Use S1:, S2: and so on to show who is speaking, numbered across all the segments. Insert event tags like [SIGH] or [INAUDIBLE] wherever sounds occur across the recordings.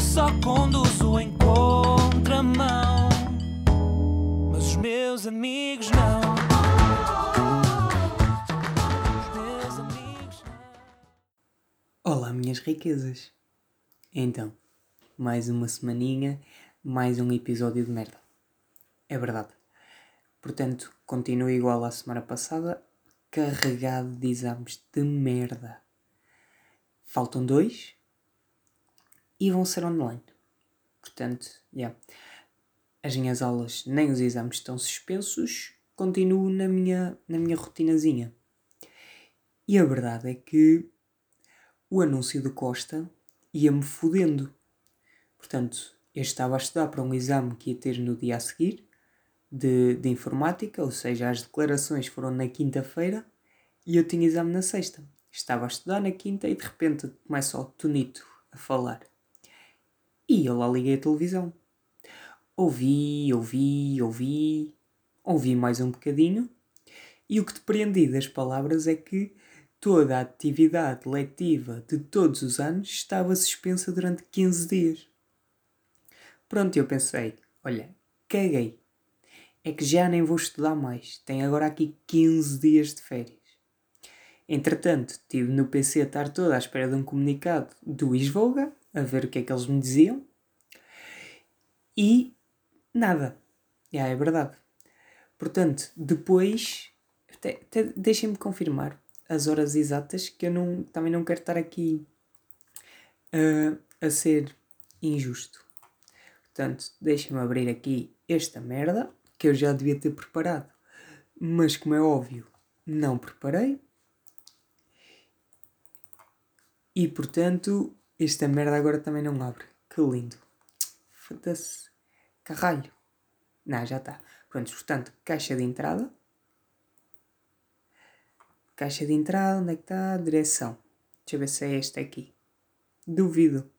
S1: só conduzo em contramão. Mas os meus amigos não. Os meus amigos não.
S2: Olá, minhas riquezas! Então, mais uma semaninha, mais um episódio de merda. É verdade. Portanto, continuo igual à semana passada, carregado de exames de merda. Faltam dois e vão ser online. Portanto, yeah. as minhas aulas nem os exames estão suspensos, continuo na minha, na minha rotinazinha. E a verdade é que o anúncio de Costa ia-me fodendo. Portanto, eu estava a estudar para um exame que ia ter no dia a seguir, de, de informática, ou seja, as declarações foram na quinta-feira e eu tinha exame na sexta. Estava a estudar na quinta e de repente começa o Tonito a falar. E eu lá liguei a televisão. Ouvi, ouvi, ouvi, ouvi mais um bocadinho e o que depreendi das palavras é que toda a atividade letiva de todos os anos estava suspensa durante 15 dias. Pronto, eu pensei, olha, caguei. É que já nem vou estudar mais. Tenho agora aqui 15 dias de férias. Entretanto, estive no PC a estar toda à espera de um comunicado do Isvolga, a ver o que é que eles me diziam. E nada. Já é verdade. Portanto, depois, até, até deixem-me confirmar as horas exatas, que eu não, também não quero estar aqui uh, a ser injusto. Portanto, deixem-me abrir aqui esta merda, que eu já devia ter preparado, mas como é óbvio, não preparei. E portanto, esta merda agora também não abre. Que lindo. Foda-se. Caralho. Não, já está. Pronto, portanto, caixa de entrada. Caixa de entrada, onde é que está? Direção. Deixa eu ver se é este aqui. Duvido.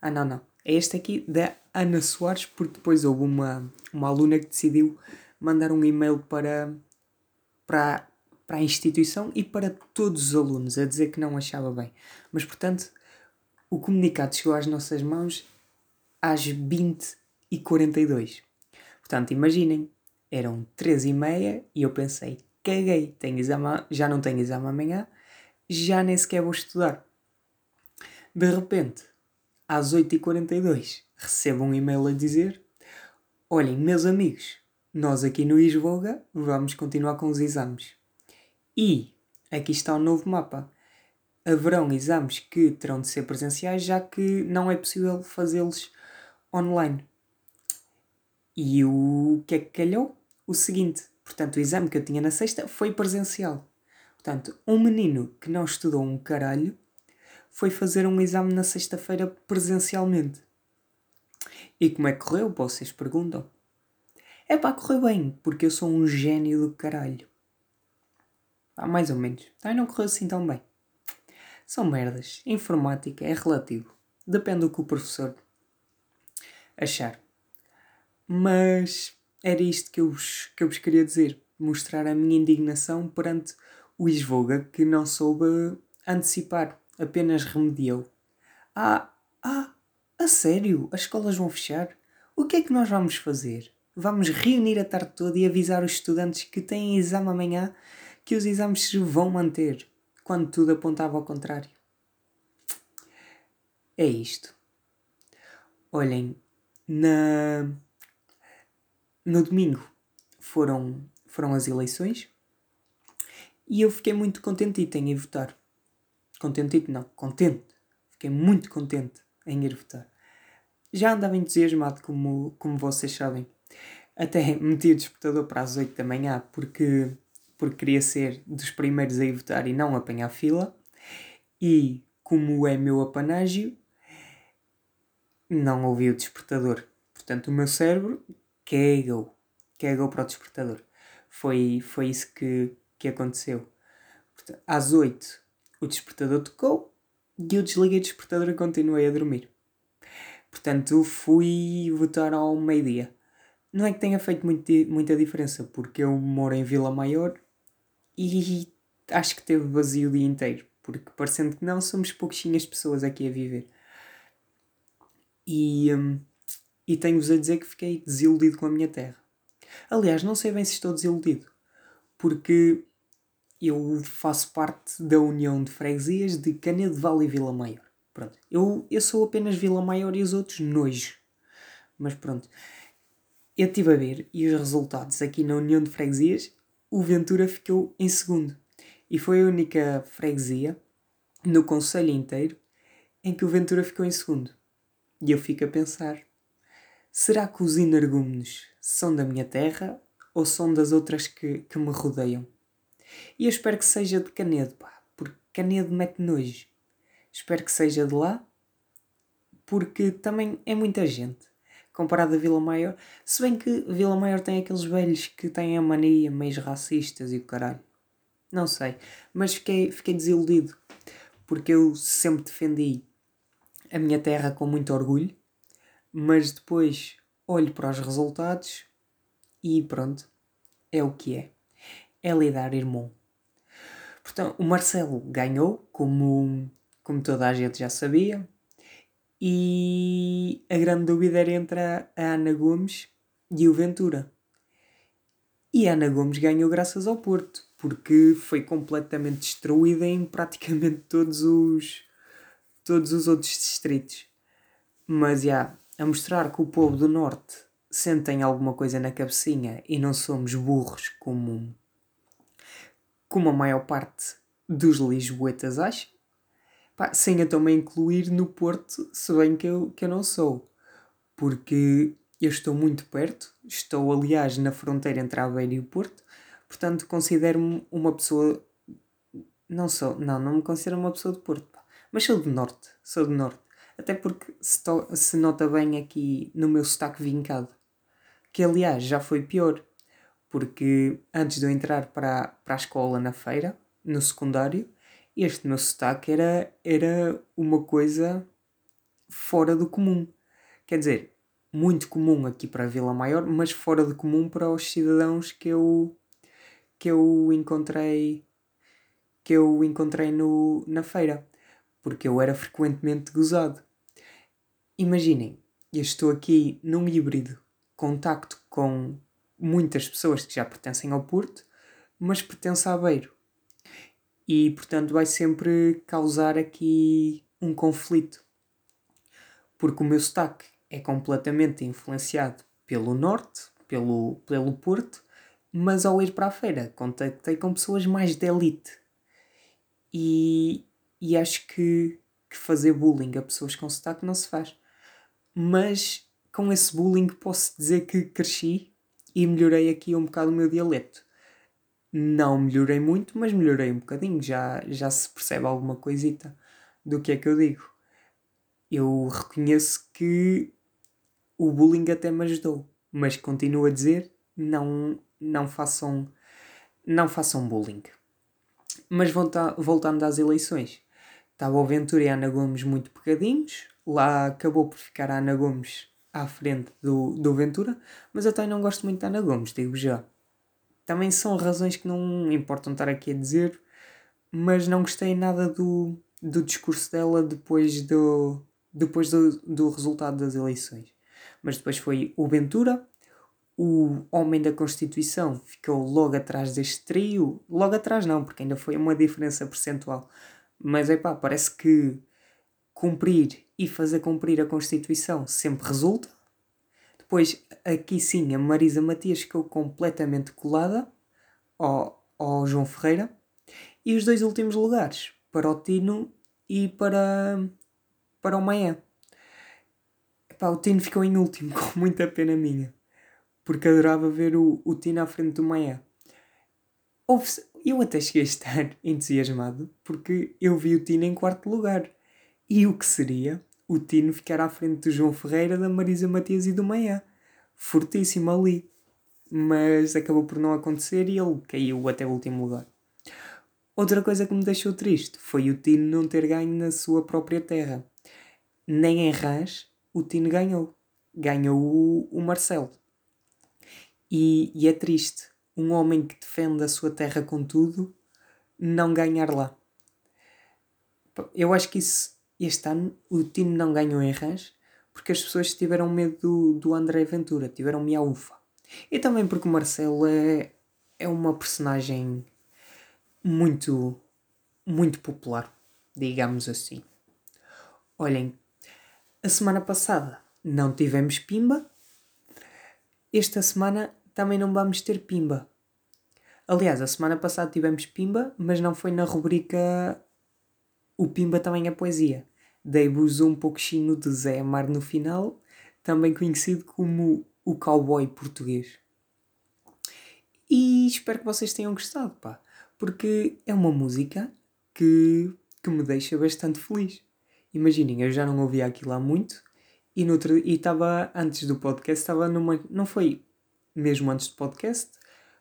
S2: Ah, não, não. É este aqui da Ana Soares, porque depois houve uma, uma aluna que decidiu mandar um e-mail para, para, para a instituição e para todos os alunos, a dizer que não achava bem. Mas, portanto, o comunicado chegou às nossas mãos às 20 e 42. Portanto, imaginem, eram 13 e meia e eu pensei, caguei, tenho exame, já não tenho exame amanhã, já nem sequer vou estudar. De repente, às 8h42, recebo um e-mail a dizer: Olhem, meus amigos, nós aqui no Isvoga vamos continuar com os exames. E aqui está o um novo mapa. Haverão exames que terão de ser presenciais, já que não é possível fazê-los online. E o que é que calhou? O seguinte: portanto, o exame que eu tinha na sexta foi presencial. Portanto, um menino que não estudou um caralho foi fazer um exame na sexta-feira presencialmente. E como é que correu? Vocês perguntam. É pá, correu bem, porque eu sou um gênio do caralho. Ah, mais ou menos. Também não correu assim tão bem. São merdas. Informática é relativo. Depende do que o professor achar. Mas era isto que eu vos, que eu vos queria dizer. Mostrar a minha indignação perante o Isvoga que não soube antecipar, apenas remediou. Ah, ah, a sério? As escolas vão fechar? O que é que nós vamos fazer? Vamos reunir a tarde toda e avisar os estudantes que têm exame amanhã que os exames se vão manter, quando tudo apontava ao contrário. É isto. Olhem, na no domingo foram, foram as eleições e eu fiquei muito contentito em ir votar. Contentito não, contente. Fiquei muito contente em ir votar. Já andava entusiasmado, como, como vocês sabem. Até [LAUGHS] meti o despertador para as 8 da manhã porque, porque queria ser dos primeiros a ir votar e não apanhar fila. E como é meu apanágio, não ouvi o despertador. Portanto, o meu cérebro cagou. Cagou para o despertador. Foi, foi isso que, que aconteceu. Portanto, às 8 o despertador tocou e eu desliguei o despertador e continuei a dormir. Portanto, fui votar ao meio-dia. Não é que tenha feito muito, muita diferença, porque eu moro em Vila Maior e acho que teve vazio o dia inteiro. Porque parecendo que não, somos pouquinhas pessoas aqui a viver. E, hum, e tenho-vos a dizer que fiquei desiludido com a minha terra. Aliás, não sei bem se estou desiludido, porque eu faço parte da União de Freguesias de Canedo Vale e Vila Maior. Pronto. Eu, eu sou apenas Vila Maior e os outros nojo. Mas pronto. Eu estive a ver e os resultados aqui na União de Freguesias, o Ventura ficou em segundo. E foi a única freguesia no Conselho inteiro em que o Ventura ficou em segundo. E eu fico a pensar: será que os energúmenos são da minha terra ou são das outras que, que me rodeiam? E eu espero que seja de Canedo, pá, porque Canedo mete nojo. Espero que seja de lá, porque também é muita gente. Comparado a Vila Maior, se bem que Vila Maior tem aqueles velhos que têm a mania meio racistas e o caralho. Não sei, mas fiquei, fiquei desiludido, porque eu sempre defendi a minha terra com muito orgulho, mas depois olho para os resultados e pronto, é o que é é lidar irmão. Portanto, o Marcelo ganhou, como, como toda a gente já sabia, e a grande dúvida era entre a Ana Gomes e o Ventura. E a Ana Gomes ganhou graças ao Porto, porque foi completamente destruída em praticamente todos os, todos os outros distritos. Mas, já, a mostrar que o povo do Norte sentem alguma coisa na cabecinha e não somos burros como como a maior parte dos lisboetas acha, pá, sem eu também incluir no Porto, se bem que eu, que eu não sou, porque eu estou muito perto, estou aliás na fronteira entre Aveiro e o Porto, portanto considero-me uma pessoa. Não sou, não, não me considero uma pessoa de Porto, pá. mas sou do Norte, sou do Norte. Até porque se, to, se nota bem aqui no meu sotaque vincado, que aliás já foi pior porque antes de eu entrar para, para a escola na feira, no secundário, este meu sotaque era, era uma coisa fora do comum. Quer dizer, muito comum aqui para a Vila Maior, mas fora do comum para os cidadãos que eu, que eu encontrei que eu encontrei no, na feira, porque eu era frequentemente gozado. Imaginem, eu estou aqui num híbrido, contacto com muitas pessoas que já pertencem ao Porto, mas pertence a Aveiro. E, portanto, vai sempre causar aqui um conflito. Porque o meu sotaque é completamente influenciado pelo Norte, pelo, pelo Porto, mas ao ir para a feira contactei com pessoas mais de elite. E, e acho que, que fazer bullying a pessoas com sotaque não se faz. Mas com esse bullying posso dizer que cresci e melhorei aqui um bocado o meu dialeto. Não melhorei muito, mas melhorei um bocadinho, já, já se percebe alguma coisita do que é que eu digo. Eu reconheço que o bullying até me ajudou, mas continuo a dizer não, não façam não façam bullying. Mas volta, voltando às eleições, estava o Ventura e a Ana Gomes muito pegadinhos, lá acabou por ficar a Ana Gomes à frente do, do Ventura, mas eu não gosto muito da Ana Gomes, digo já. Também são razões que não importam estar aqui a dizer, mas não gostei nada do, do discurso dela depois do, depois do, do resultado das eleições. Mas depois foi o Ventura, o homem da Constituição ficou logo atrás deste trio. Logo atrás não, porque ainda foi uma diferença percentual. Mas é pá, parece que cumprir e fazer cumprir a Constituição sempre resulta. Depois, aqui sim, a Marisa Matias ficou completamente colada ao, ao João Ferreira. E os dois últimos lugares, para o Tino e para, para o Maia. Epá, o Tino ficou em último, [LAUGHS] com muita pena minha. Porque adorava ver o, o Tino à frente do Maia. Eu até cheguei a estar [LAUGHS] entusiasmado porque eu vi o Tino em quarto lugar. E o que seria o Tino ficar à frente do João Ferreira, da Marisa Matias e do Manhã. Fortíssimo ali. Mas acabou por não acontecer e ele caiu até o último lugar. Outra coisa que me deixou triste foi o Tino não ter ganho na sua própria terra. Nem em Rãs o Tino ganhou. Ganhou o, o Marcelo. E, e é triste um homem que defende a sua terra com tudo não ganhar lá. Eu acho que isso este ano o time não ganhou em Rãs porque as pessoas tiveram medo do, do André Ventura, tiveram miaufa. E também porque o Marcelo é, é uma personagem muito, muito popular, digamos assim. Olhem, a semana passada não tivemos pimba, esta semana também não vamos ter pimba. Aliás, a semana passada tivemos pimba, mas não foi na rubrica O Pimba também é poesia. Dei-vos um pouquinho de Zé Amar no final, também conhecido como o cowboy português. E espero que vocês tenham gostado, pá, porque é uma música que, que me deixa bastante feliz. Imaginem, eu já não ouvia aquilo há muito e estava antes do podcast, estava numa. Não foi mesmo antes do podcast,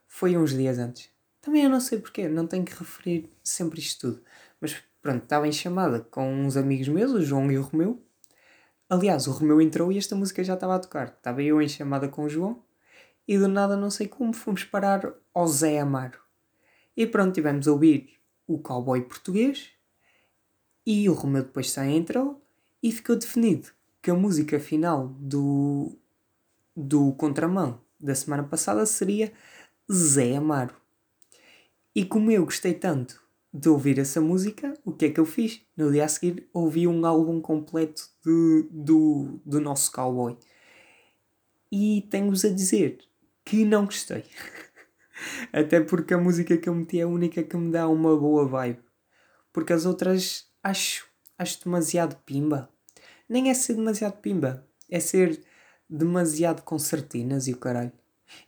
S2: foi uns dias antes. Também eu não sei porquê, não tenho que referir sempre isto tudo. Mas pronto, estava em chamada com uns amigos meus, o João e o Romeu. Aliás, o Romeu entrou e esta música já estava a tocar. Estava eu em chamada com o João e do nada, não sei como, fomos parar ao Zé Amaro. E pronto, tivemos a ouvir o cowboy português e o Romeu depois só entrou e ficou definido que a música final do, do Contramão da semana passada seria Zé Amaro. E como eu gostei tanto de ouvir essa música, o que é que eu fiz? No dia a seguir ouvi um álbum completo de, do, do nosso cowboy. E tenho-vos a dizer que não gostei. [LAUGHS] Até porque a música que eu meti é a única que me dá uma boa vibe. Porque as outras acho, acho demasiado pimba. Nem é ser demasiado pimba, é ser demasiado concertinas e o caralho.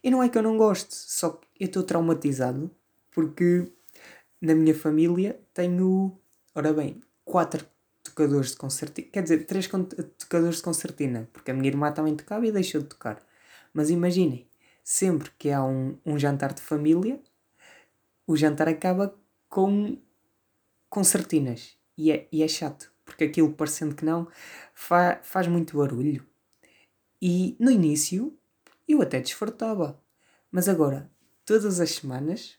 S2: E não é que eu não gosto, só que eu estou traumatizado porque na minha família tenho, ora bem, quatro tocadores de concertina, quer dizer, três tocadores de concertina, porque a minha irmã também tocava e deixou de tocar. Mas imaginem, sempre que há um, um jantar de família, o jantar acaba com concertinas. E é, e é chato, porque aquilo parecendo que não, fa, faz muito barulho. E no início eu até desfrutava. Mas agora, todas as semanas,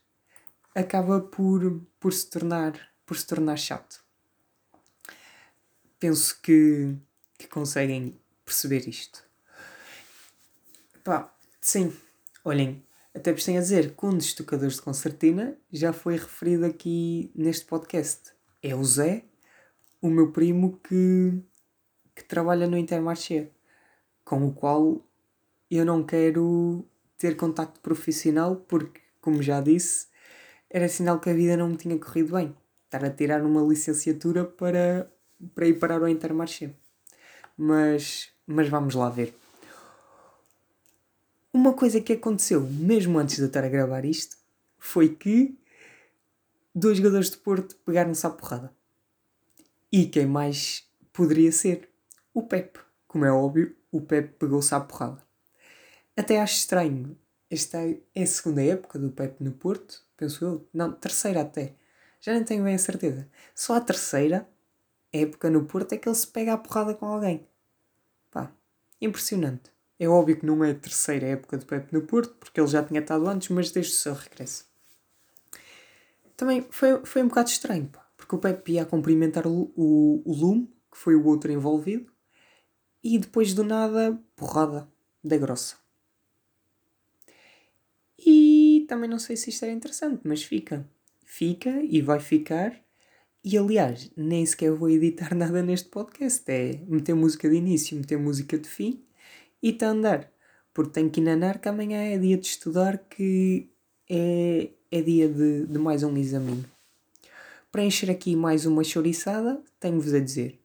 S2: acaba por, por, se, tornar, por se tornar chato. Penso que, que conseguem perceber isto. Pá, sim, olhem, até vos tenho a dizer que um dos tocadores de concertina já foi referido aqui neste podcast. É o Zé, o meu primo que, que trabalha no Intermarché, com o qual eu não quero ter contacto profissional porque, como já disse, era sinal que a vida não me tinha corrido bem. Estar a tirar uma licenciatura para, para ir parar ao Intermarché. Mas, mas vamos lá ver. Uma coisa que aconteceu mesmo antes de eu estar a gravar isto foi que dois jogadores de Porto pegaram-se à porrada. E quem mais poderia ser? O Pep. Como é óbvio, o Pep pegou-se à porrada. Até acho estranho. Esta é a segunda época do Pepe no Porto, penso eu. Não, terceira até. Já nem tenho bem a certeza. Só a terceira época no Porto é que ele se pega a porrada com alguém. Pá, impressionante. É óbvio que não é a terceira época do Pepe no Porto, porque ele já tinha estado antes, mas desde o seu regresso. Também foi, foi um bocado estranho, pá, porque o Pepe ia cumprimentar o, o, o Lume, que foi o outro envolvido, e depois do nada, porrada da grossa. E também não sei se isto era interessante, mas fica. Fica e vai ficar. E aliás, nem sequer vou editar [LAUGHS] nada neste podcast. É meter música de início, meter música de fim e está a andar. Porque tenho que ir que amanhã é dia de estudar, que é, é dia de, de mais um exame. Para encher aqui mais uma chouriçada, tenho-vos a dizer.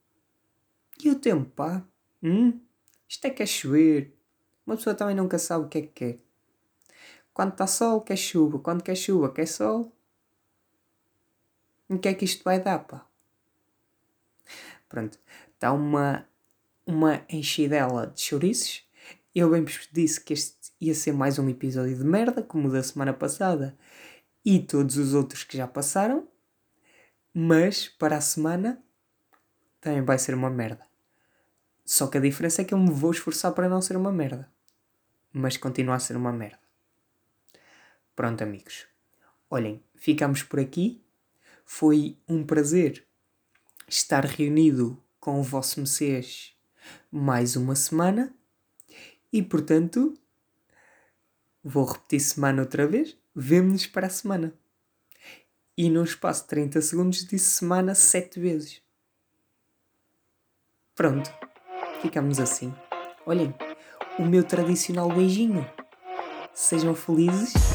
S2: E o tempo, pá? Hum? Isto é que é chover. Uma pessoa também nunca sabe o que é que quer. Quando está sol, quer chuva. Quando quer chuva, quer sol. O que é que isto vai dar, pá? Pronto. Está uma, uma enchidela de chouriços. Eu bem vos disse que este ia ser mais um episódio de merda, como o da semana passada e todos os outros que já passaram. Mas para a semana também vai ser uma merda. Só que a diferença é que eu me vou esforçar para não ser uma merda. Mas continua a ser uma merda. Pronto, amigos. Olhem, ficamos por aqui. Foi um prazer estar reunido com o vosso Messias mais uma semana e, portanto, vou repetir semana outra vez. Vemo-nos para a semana. E no espaço de 30 segundos disse semana sete vezes. Pronto, ficamos assim. Olhem, o meu tradicional beijinho. Sejam felizes.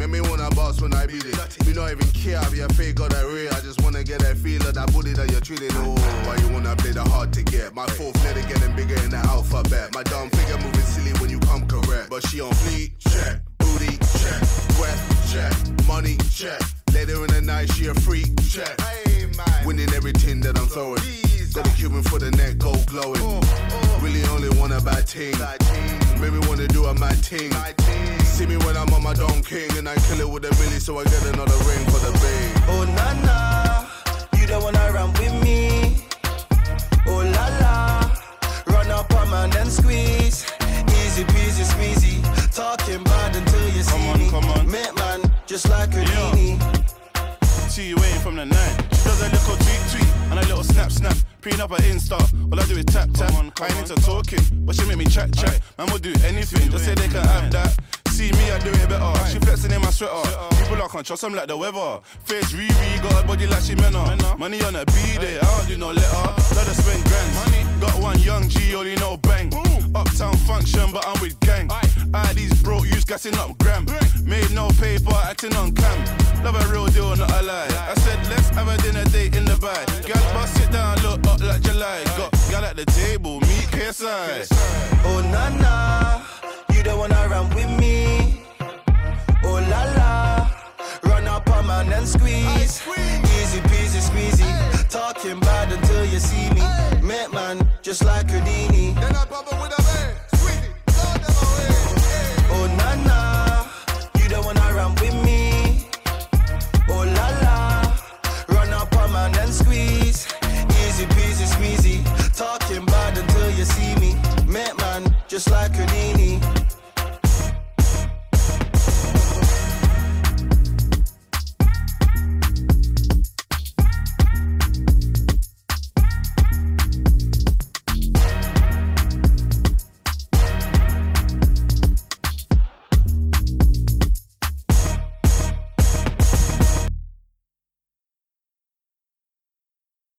S1: make
S3: me wanna boss when I beat it. Me not even care if you fake or that real. I just wanna get that feel of that booty that you're treating. Oh, why you wanna play the hard to get? My fourth letter getting bigger in the alphabet. My dumb figure moving silly when you come correct. But she on fleet, check. Booty, check. Breath, check. Money, check. Later in the night, she a freak, check. Winning everything that I'm throwing. Got a Cuban for the neck, gold glowing. Really only want a bad team. Make me wanna do a mad thing. See me when I'm on my Don King and I kill it with a milli, so I get another ring for the bang.
S1: Oh na na. You don't wanna run with me. Oh la la. Run up on man and squeeze. Easy peasy squeezy. Talking bad until you see
S4: Come on,
S1: me.
S4: come on.
S1: Make man just like Houdini.
S4: See you waiting from the night. Does a little tweet tweet and a little snap snap. Preen up her Insta. All I do is tap tap. On, I ain't into talking, but she make me chat chat. Man will do anything, just say they can have that. See me, I do it better. She flexing in my sweater. People I can't trust, I'm like the weather. Face Riri, got a body like she menna. Money on a B day, I don't do no letter. Let her spend grand. Got one young G, only know bang. Uptown function, but I'm with gang. I these broke use gassing up gram. Made no paper, acting on cam. Love a real deal, not a lie. I said, let's have a dinner date in the bag. Gal, bust sit down, look up like July. Got gal at the table, meet KSI.
S1: Oh na na, you don't wanna run with me. Oh la la, run up on man and squeeze. Easy peasy squeezy, hey. talking bad until you see me. Hey. Met man, just like Houdini. Then I
S3: bubble with a